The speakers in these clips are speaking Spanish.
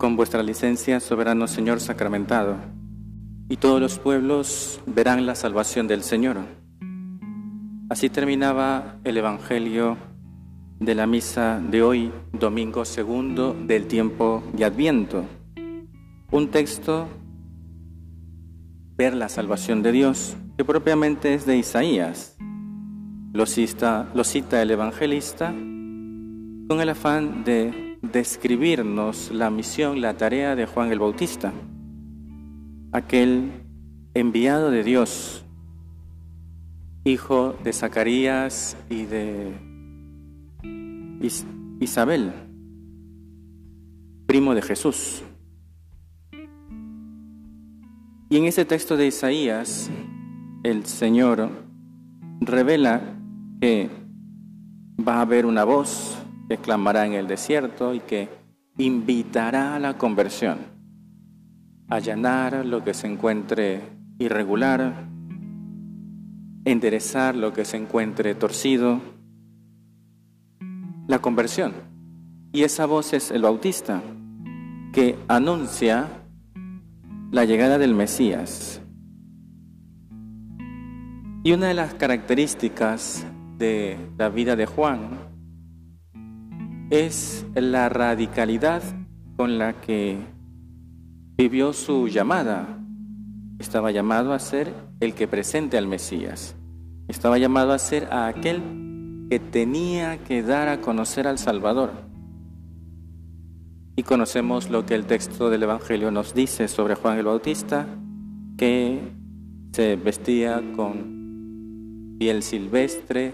Con vuestra licencia, soberano Señor sacramentado, y todos los pueblos verán la salvación del Señor. Así terminaba el Evangelio de la misa de hoy, domingo segundo del tiempo de Adviento. Un texto, ver la salvación de Dios, que propiamente es de Isaías. Lo cita, lo cita el evangelista con el afán de describirnos la misión, la tarea de Juan el Bautista, aquel enviado de Dios, hijo de Zacarías y de Isabel, primo de Jesús. Y en ese texto de Isaías, el Señor revela que va a haber una voz que clamará en el desierto y que invitará a la conversión, allanar lo que se encuentre irregular, enderezar lo que se encuentre torcido, la conversión. Y esa voz es el Bautista, que anuncia la llegada del Mesías. Y una de las características de la vida de Juan es la radicalidad con la que vivió su llamada. Estaba llamado a ser el que presente al Mesías. Estaba llamado a ser a aquel que tenía que dar a conocer al Salvador. Y conocemos lo que el texto del Evangelio nos dice sobre Juan el Bautista, que se vestía con piel silvestre,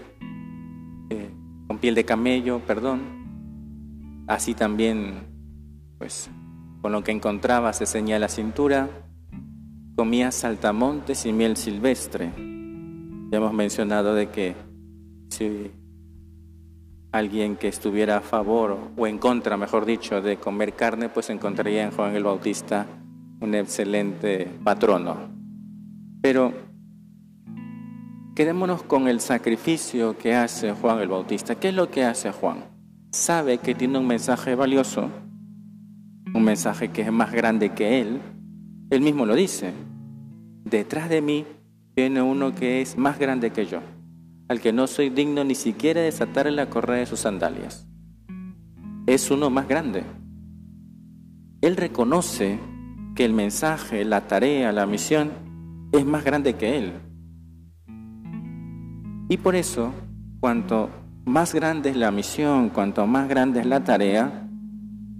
eh, con piel de camello, perdón, Así también, pues, con lo que encontraba se ceñía la cintura, comía saltamontes y miel silvestre. Ya hemos mencionado de que si alguien que estuviera a favor o en contra, mejor dicho, de comer carne, pues encontraría en Juan el Bautista un excelente patrono. Pero quedémonos con el sacrificio que hace Juan el Bautista. ¿Qué es lo que hace Juan? Sabe que tiene un mensaje valioso, un mensaje que es más grande que él, él mismo lo dice. Detrás de mí viene uno que es más grande que yo, al que no soy digno ni siquiera de desatarle la correa de sus sandalias. Es uno más grande. Él reconoce que el mensaje, la tarea, la misión es más grande que él. Y por eso, cuanto más grande es la misión, cuanto más grande es la tarea,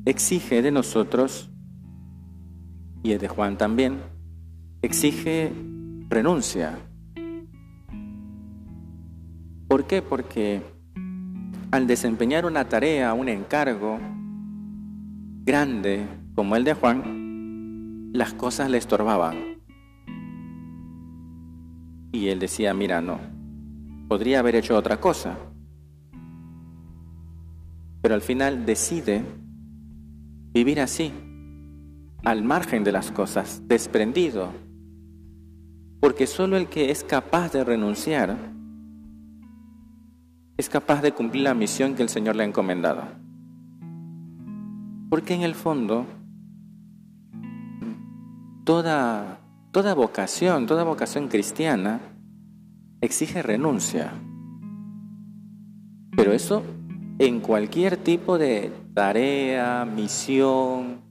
exige de nosotros, y es de Juan también, exige renuncia. ¿Por qué? Porque al desempeñar una tarea, un encargo grande como el de Juan, las cosas le estorbaban. Y él decía, mira, no, podría haber hecho otra cosa pero al final decide vivir así, al margen de las cosas, desprendido, porque solo el que es capaz de renunciar es capaz de cumplir la misión que el Señor le ha encomendado. Porque en el fondo, toda, toda vocación, toda vocación cristiana exige renuncia. Pero eso en cualquier tipo de tarea, misión,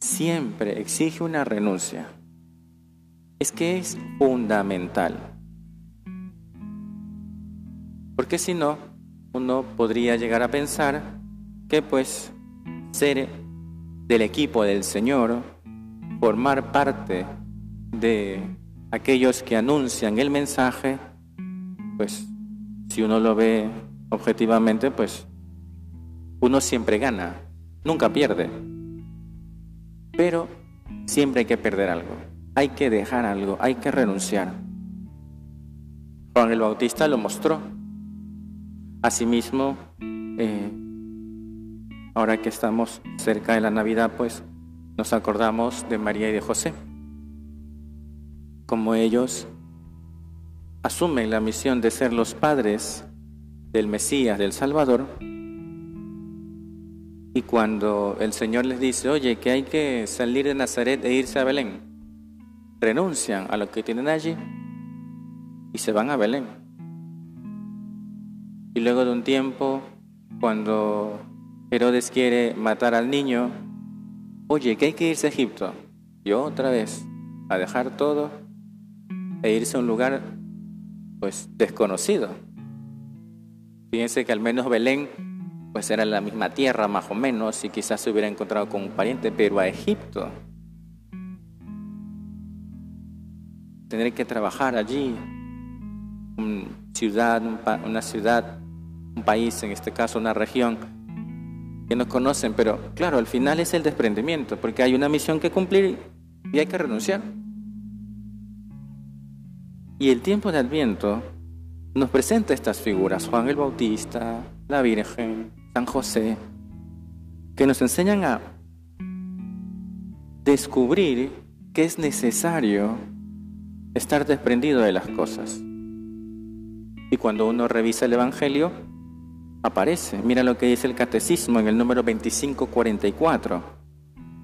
siempre exige una renuncia. Es que es fundamental. Porque si no, uno podría llegar a pensar que pues ser del equipo del Señor, formar parte de aquellos que anuncian el mensaje, pues si uno lo ve objetivamente, pues uno siempre gana, nunca pierde. Pero siempre hay que perder algo, hay que dejar algo, hay que renunciar. Juan el Bautista lo mostró. Asimismo, eh, ahora que estamos cerca de la Navidad, pues nos acordamos de María y de José. Como ellos asumen la misión de ser los padres del Mesías, del Salvador, y cuando el Señor les dice, oye, que hay que salir de Nazaret e irse a Belén, renuncian a lo que tienen allí y se van a Belén. Y luego de un tiempo, cuando Herodes quiere matar al niño, oye, que hay que irse a Egipto. Y otra vez, a dejar todo e irse a un lugar pues desconocido. Fíjense que al menos Belén pues era la misma tierra más o menos y quizás se hubiera encontrado con un pariente, pero a Egipto. Tener que trabajar allí, una ciudad, una ciudad, un país, en este caso una región, que no conocen, pero claro, al final es el desprendimiento, porque hay una misión que cumplir y hay que renunciar. Y el tiempo de Adviento nos presenta estas figuras, Juan el Bautista, la Virgen, San José, que nos enseñan a descubrir que es necesario estar desprendido de las cosas. Y cuando uno revisa el Evangelio, aparece. Mira lo que dice el Catecismo en el número 2544.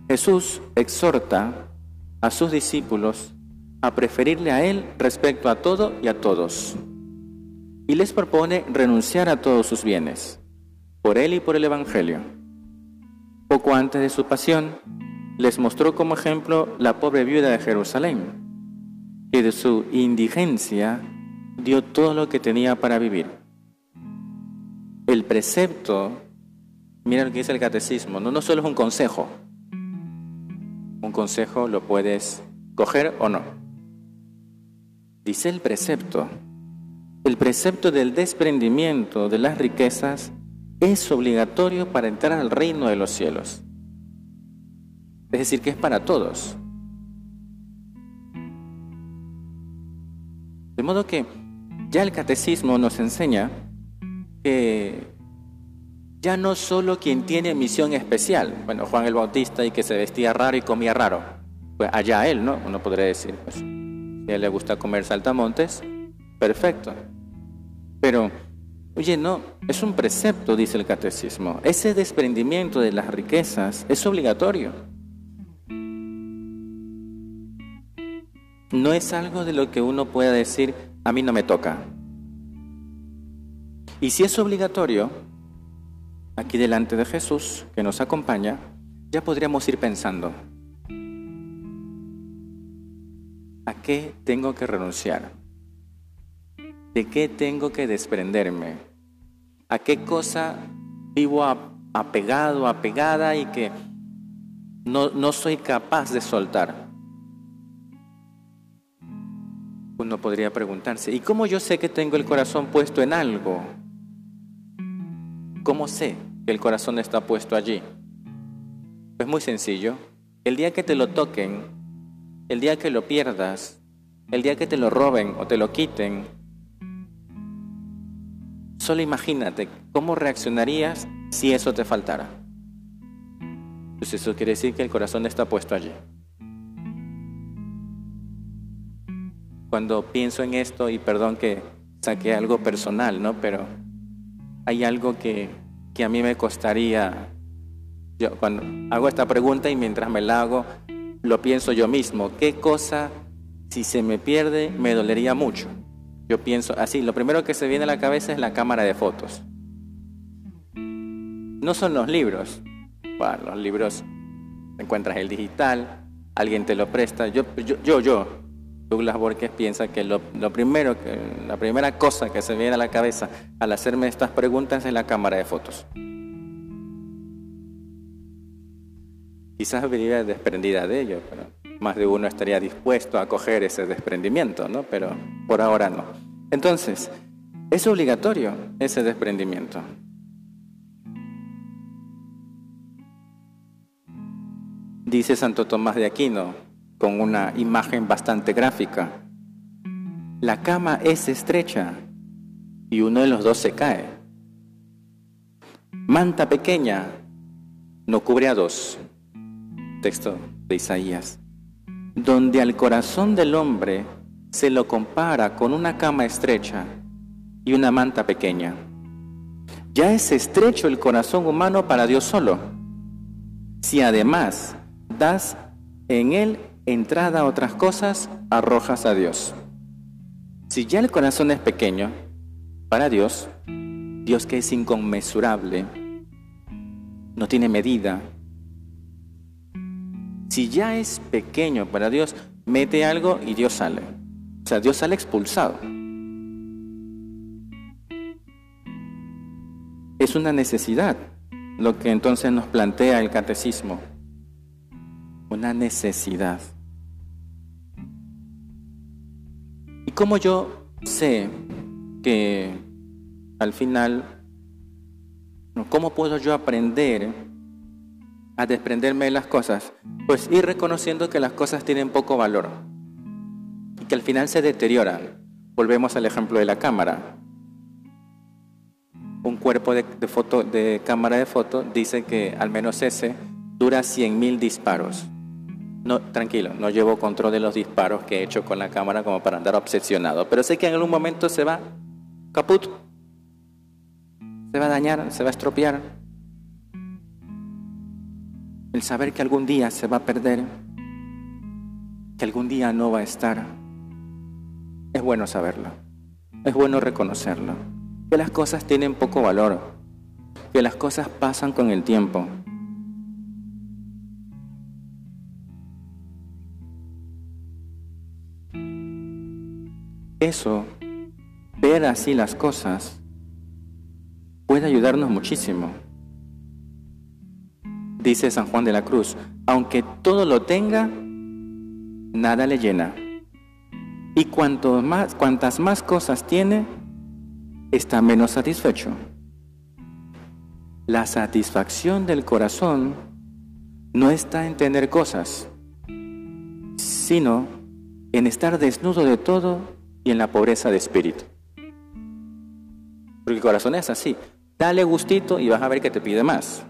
Jesús exhorta a sus discípulos a preferirle a Él respecto a todo y a todos y les propone renunciar a todos sus bienes, por él y por el Evangelio. Poco antes de su pasión, les mostró como ejemplo la pobre viuda de Jerusalén, que de su indigencia dio todo lo que tenía para vivir. El precepto, mira lo que dice el catecismo, no, no solo es un consejo, un consejo lo puedes coger o no. Dice el precepto, el precepto del desprendimiento de las riquezas es obligatorio para entrar al reino de los cielos. Es decir, que es para todos. De modo que ya el catecismo nos enseña que ya no solo quien tiene misión especial, bueno, Juan el Bautista y que se vestía raro y comía raro, pues allá él, ¿no? Uno podría decir, pues, si a él le gusta comer saltamontes, perfecto. Pero, oye, no, es un precepto, dice el catecismo. Ese desprendimiento de las riquezas es obligatorio. No es algo de lo que uno pueda decir, a mí no me toca. Y si es obligatorio, aquí delante de Jesús, que nos acompaña, ya podríamos ir pensando, ¿a qué tengo que renunciar? ¿De qué tengo que desprenderme? ¿A qué cosa vivo apegado, apegada y que no, no soy capaz de soltar? Uno podría preguntarse, ¿y cómo yo sé que tengo el corazón puesto en algo? ¿Cómo sé que el corazón está puesto allí? Es muy sencillo. El día que te lo toquen, el día que lo pierdas, el día que te lo roben o te lo quiten, Solo imagínate cómo reaccionarías si eso te faltara. Pues eso quiere decir que el corazón está puesto allí. Cuando pienso en esto, y perdón que saqué algo personal, ¿no? Pero hay algo que, que a mí me costaría, yo cuando hago esta pregunta y mientras me la hago, lo pienso yo mismo, ¿qué cosa si se me pierde me dolería mucho? Yo pienso así, lo primero que se viene a la cabeza es la cámara de fotos. No son los libros. Bueno, los libros encuentras el digital, alguien te lo presta. Yo, yo, yo, Douglas Borges piensa que lo, primero, que, la primera cosa que se viene a la cabeza al hacerme estas preguntas es la cámara de fotos. Quizás viviría desprendida de ello, pero más de uno estaría dispuesto a coger ese desprendimiento, ¿no? Pero por ahora no. Entonces, es obligatorio ese desprendimiento. Dice Santo Tomás de Aquino, con una imagen bastante gráfica, la cama es estrecha y uno de los dos se cae. Manta pequeña no cubre a dos. Texto de Isaías. Donde al corazón del hombre se lo compara con una cama estrecha y una manta pequeña. Ya es estrecho el corazón humano para Dios solo. Si además das en él entrada a otras cosas, arrojas a Dios. Si ya el corazón es pequeño, para Dios, Dios que es inconmensurable, no tiene medida. Si ya es pequeño para Dios, mete algo y Dios sale. O sea, Dios sale expulsado. Es una necesidad lo que entonces nos plantea el catecismo. Una necesidad. ¿Y cómo yo sé que al final, cómo puedo yo aprender a desprenderme de las cosas? Pues ir reconociendo que las cosas tienen poco valor y que al final se deterioran. Volvemos al ejemplo de la cámara un cuerpo de, foto, de cámara de foto dice que al menos ese dura 100.000 disparos. No, tranquilo, no llevo control de los disparos que he hecho con la cámara como para andar obsesionado, pero sé que en algún momento se va caput, se va a dañar, se va a estropear. El saber que algún día se va a perder, que algún día no va a estar, es bueno saberlo, es bueno reconocerlo que las cosas tienen poco valor, que las cosas pasan con el tiempo. Eso, ver así las cosas, puede ayudarnos muchísimo. Dice San Juan de la Cruz, aunque todo lo tenga, nada le llena. Y cuanto más, cuantas más cosas tiene, está menos satisfecho. La satisfacción del corazón no está en tener cosas, sino en estar desnudo de todo y en la pobreza de espíritu. Porque el corazón es así. Dale gustito y vas a ver que te pide más.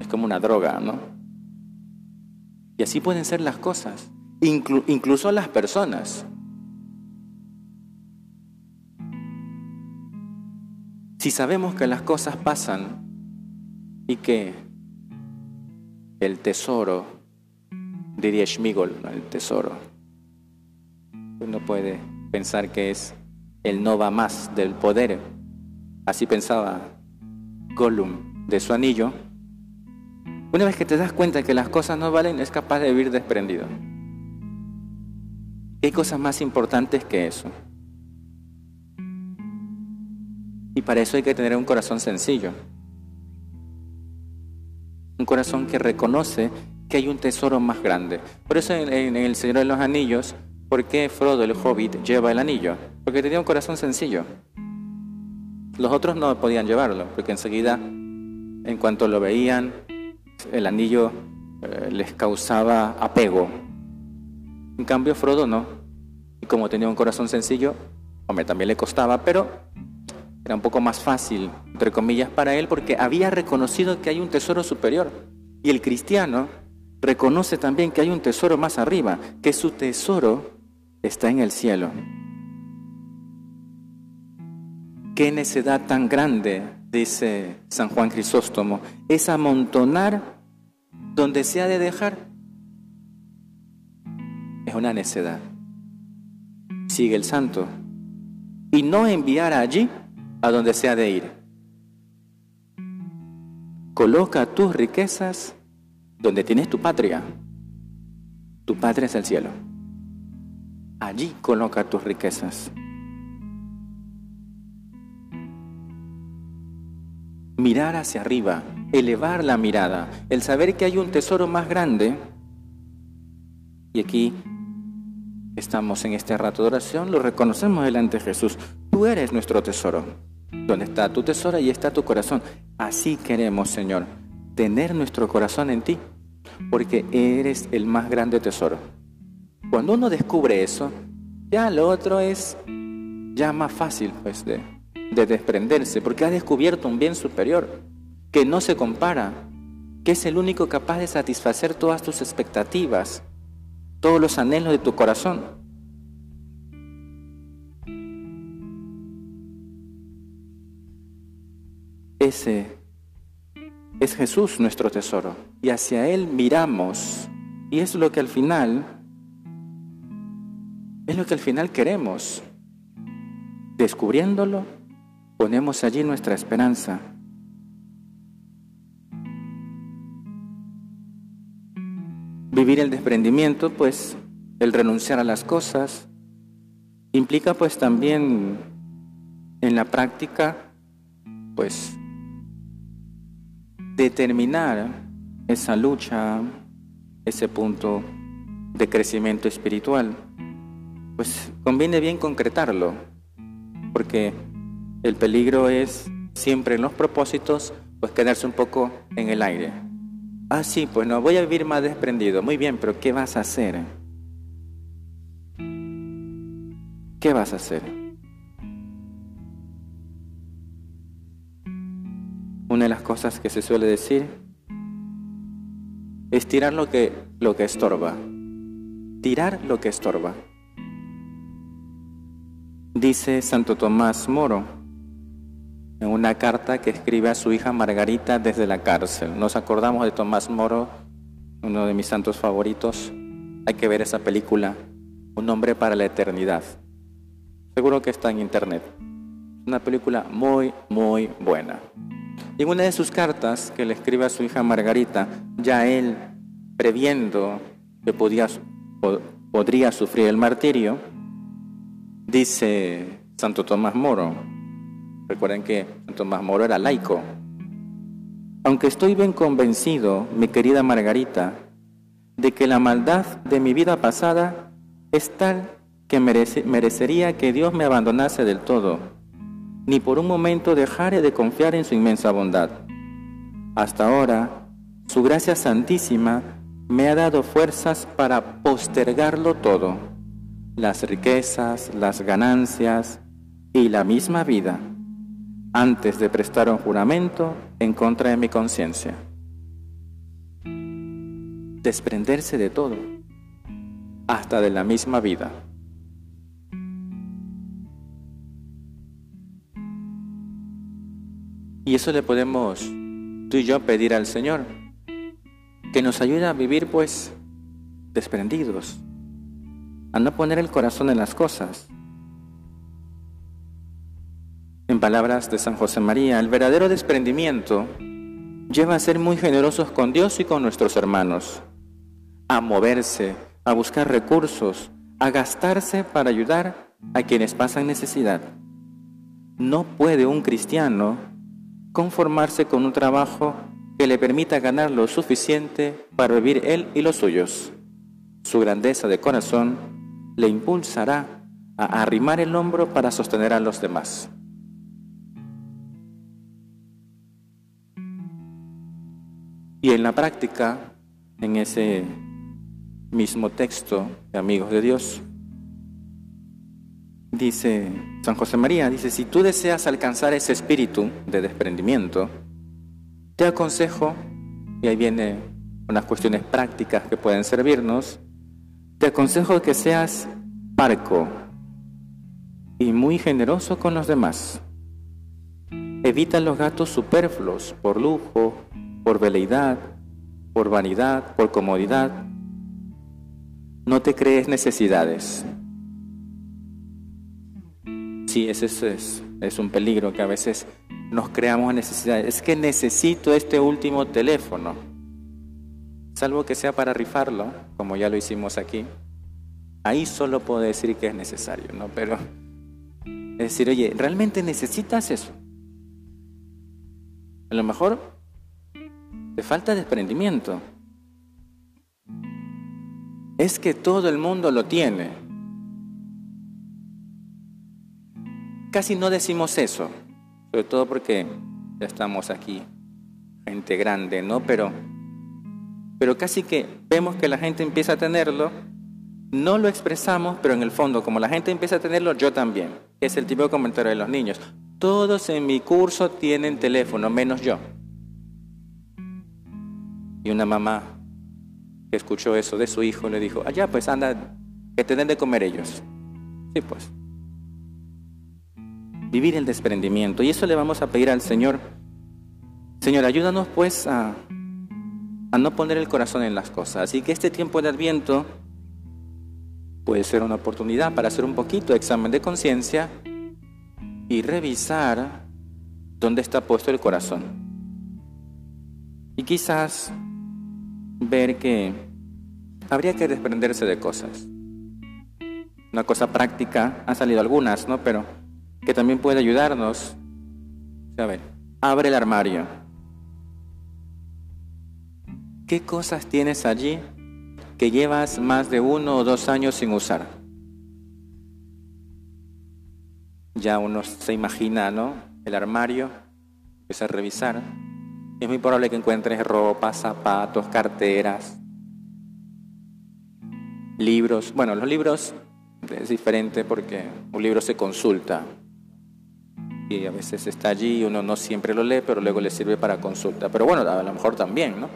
Es como una droga, ¿no? Y así pueden ser las cosas, incluso las personas. Si sabemos que las cosas pasan y que el tesoro, diría Schmigol, el tesoro, uno puede pensar que es el no va más del poder. Así pensaba Gollum de su anillo. Una vez que te das cuenta que las cosas no valen, es capaz de vivir desprendido. ¿Qué cosas más importantes que eso? Y para eso hay que tener un corazón sencillo. Un corazón que reconoce que hay un tesoro más grande. Por eso en, El Señor de los Anillos, ¿por qué Frodo el Hobbit lleva el anillo? Porque tenía un corazón sencillo. Los otros no podían llevarlo, porque enseguida, en cuanto lo veían, el anillo eh, les causaba apego. En cambio, Frodo no. Y como tenía un corazón sencillo, hombre, también le costaba, pero era un poco más fácil, entre comillas, para él porque había reconocido que hay un tesoro superior. Y el cristiano reconoce también que hay un tesoro más arriba, que su tesoro está en el cielo. Qué necedad tan grande, dice San Juan Crisóstomo, es amontonar donde se ha de dejar. Es una necedad. Sigue el santo. Y no enviar allí a donde sea de ir. Coloca tus riquezas donde tienes tu patria. Tu patria es el cielo. Allí coloca tus riquezas. Mirar hacia arriba, elevar la mirada, el saber que hay un tesoro más grande. Y aquí estamos en este rato de oración, lo reconocemos delante de Jesús. Tú eres nuestro tesoro. Donde está tu tesoro y está tu corazón. Así queremos, Señor, tener nuestro corazón en ti. porque eres el más grande tesoro. Cuando uno descubre eso, ya lo otro es ya más fácil pues de, de desprenderse, porque has descubierto un bien superior que no se compara, que es el único capaz de satisfacer todas tus expectativas, todos los anhelos de tu corazón. Ese es Jesús nuestro tesoro y hacia Él miramos y es lo que al final, es lo que al final queremos. Descubriéndolo, ponemos allí nuestra esperanza. Vivir el desprendimiento, pues el renunciar a las cosas, implica pues también en la práctica, pues determinar esa lucha, ese punto de crecimiento espiritual, pues conviene bien concretarlo, porque el peligro es siempre en los propósitos, pues quedarse un poco en el aire. Ah, sí, pues no, voy a vivir más desprendido. Muy bien, pero ¿qué vas a hacer? ¿Qué vas a hacer? Una de las cosas que se suele decir es tirar lo que, lo que estorba. Tirar lo que estorba. Dice Santo Tomás Moro en una carta que escribe a su hija Margarita desde la cárcel. Nos acordamos de Tomás Moro, uno de mis santos favoritos. Hay que ver esa película, Un hombre para la eternidad. Seguro que está en internet. Una película muy, muy buena. Y en una de sus cartas que le escribe a su hija Margarita, ya él, previendo que podía, podría sufrir el martirio, dice Santo Tomás Moro, recuerden que Tomás Moro era laico, aunque estoy bien convencido, mi querida Margarita, de que la maldad de mi vida pasada es tal que merecería que Dios me abandonase del todo ni por un momento dejaré de confiar en su inmensa bondad. Hasta ahora, su gracia santísima me ha dado fuerzas para postergarlo todo, las riquezas, las ganancias y la misma vida, antes de prestar un juramento en contra de mi conciencia. Desprenderse de todo, hasta de la misma vida. Y eso le podemos tú y yo pedir al Señor, que nos ayude a vivir pues desprendidos, a no poner el corazón en las cosas. En palabras de San José María, el verdadero desprendimiento lleva a ser muy generosos con Dios y con nuestros hermanos, a moverse, a buscar recursos, a gastarse para ayudar a quienes pasan necesidad. No puede un cristiano conformarse con un trabajo que le permita ganar lo suficiente para vivir él y los suyos. Su grandeza de corazón le impulsará a arrimar el hombro para sostener a los demás. Y en la práctica, en ese mismo texto de Amigos de Dios, dice San José María, dice, si tú deseas alcanzar ese espíritu de desprendimiento, te aconsejo, y ahí vienen unas cuestiones prácticas que pueden servirnos, te aconsejo que seas parco y muy generoso con los demás. Evita los gastos superfluos por lujo, por veleidad, por vanidad, por comodidad. No te crees necesidades. Sí, ese es, es un peligro que a veces nos creamos necesidades. Es que necesito este último teléfono, salvo que sea para rifarlo, como ya lo hicimos aquí. Ahí solo puedo decir que es necesario, ¿no? Pero es decir, oye, ¿realmente necesitas eso? A lo mejor falta desprendimiento. Es que todo el mundo lo tiene. Casi no decimos eso, sobre todo porque ya estamos aquí, gente grande, ¿no? Pero pero casi que vemos que la gente empieza a tenerlo, no lo expresamos, pero en el fondo, como la gente empieza a tenerlo, yo también. Es el tipo de comentario de los niños. Todos en mi curso tienen teléfono, menos yo. Y una mamá que escuchó eso de su hijo le dijo, allá pues anda, que te den de comer ellos. Sí, pues. Vivir el desprendimiento. Y eso le vamos a pedir al Señor. Señor, ayúdanos pues a, a no poner el corazón en las cosas. Así que este tiempo de Adviento puede ser una oportunidad para hacer un poquito de examen de conciencia y revisar dónde está puesto el corazón. Y quizás ver que habría que desprenderse de cosas. Una cosa práctica, han salido algunas, ¿no? Pero que también puede ayudarnos. A ver, abre el armario. ¿Qué cosas tienes allí que llevas más de uno o dos años sin usar? ya uno se imagina, ¿no? El armario, empieza a revisar. Es muy probable que encuentres ropa, zapatos, carteras, libros. Bueno, los libros es diferente porque un libro se consulta y a veces está allí uno no siempre lo lee, pero luego le sirve para consulta. Pero bueno, a lo mejor también, ¿no?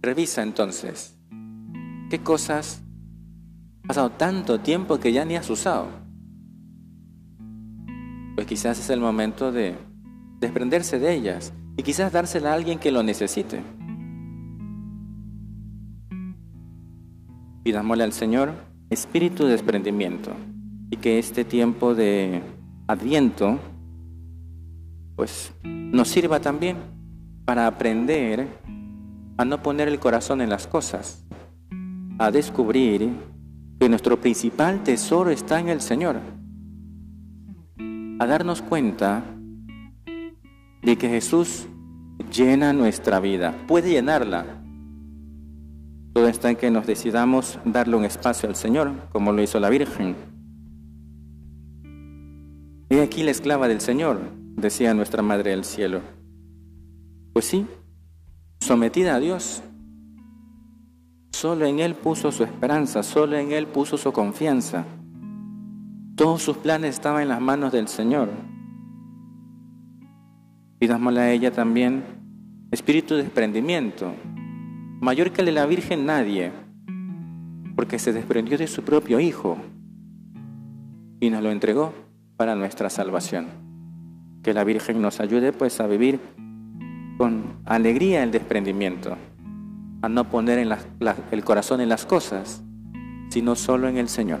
Revisa entonces qué cosas pasado tanto tiempo que ya ni has usado. Pues quizás es el momento de desprenderse de ellas y quizás dársela a alguien que lo necesite. Pidámosle al Señor espíritu de desprendimiento y que este tiempo de adviento pues nos sirva también para aprender a no poner el corazón en las cosas, a descubrir que nuestro principal tesoro está en el Señor. A darnos cuenta de que Jesús llena nuestra vida, puede llenarla. Todo está en que nos decidamos darle un espacio al Señor, como lo hizo la Virgen. He aquí la esclava del Señor, decía nuestra Madre del Cielo. Pues sí, sometida a Dios, Solo en Él puso su esperanza, solo en Él puso su confianza. Todos sus planes estaban en las manos del Señor. Pidámosle a ella también espíritu de desprendimiento, mayor que el de la Virgen nadie, porque se desprendió de su propio Hijo y nos lo entregó para nuestra salvación. Que la Virgen nos ayude pues a vivir con alegría el desprendimiento a no poner en el corazón en las cosas, sino solo en el Señor.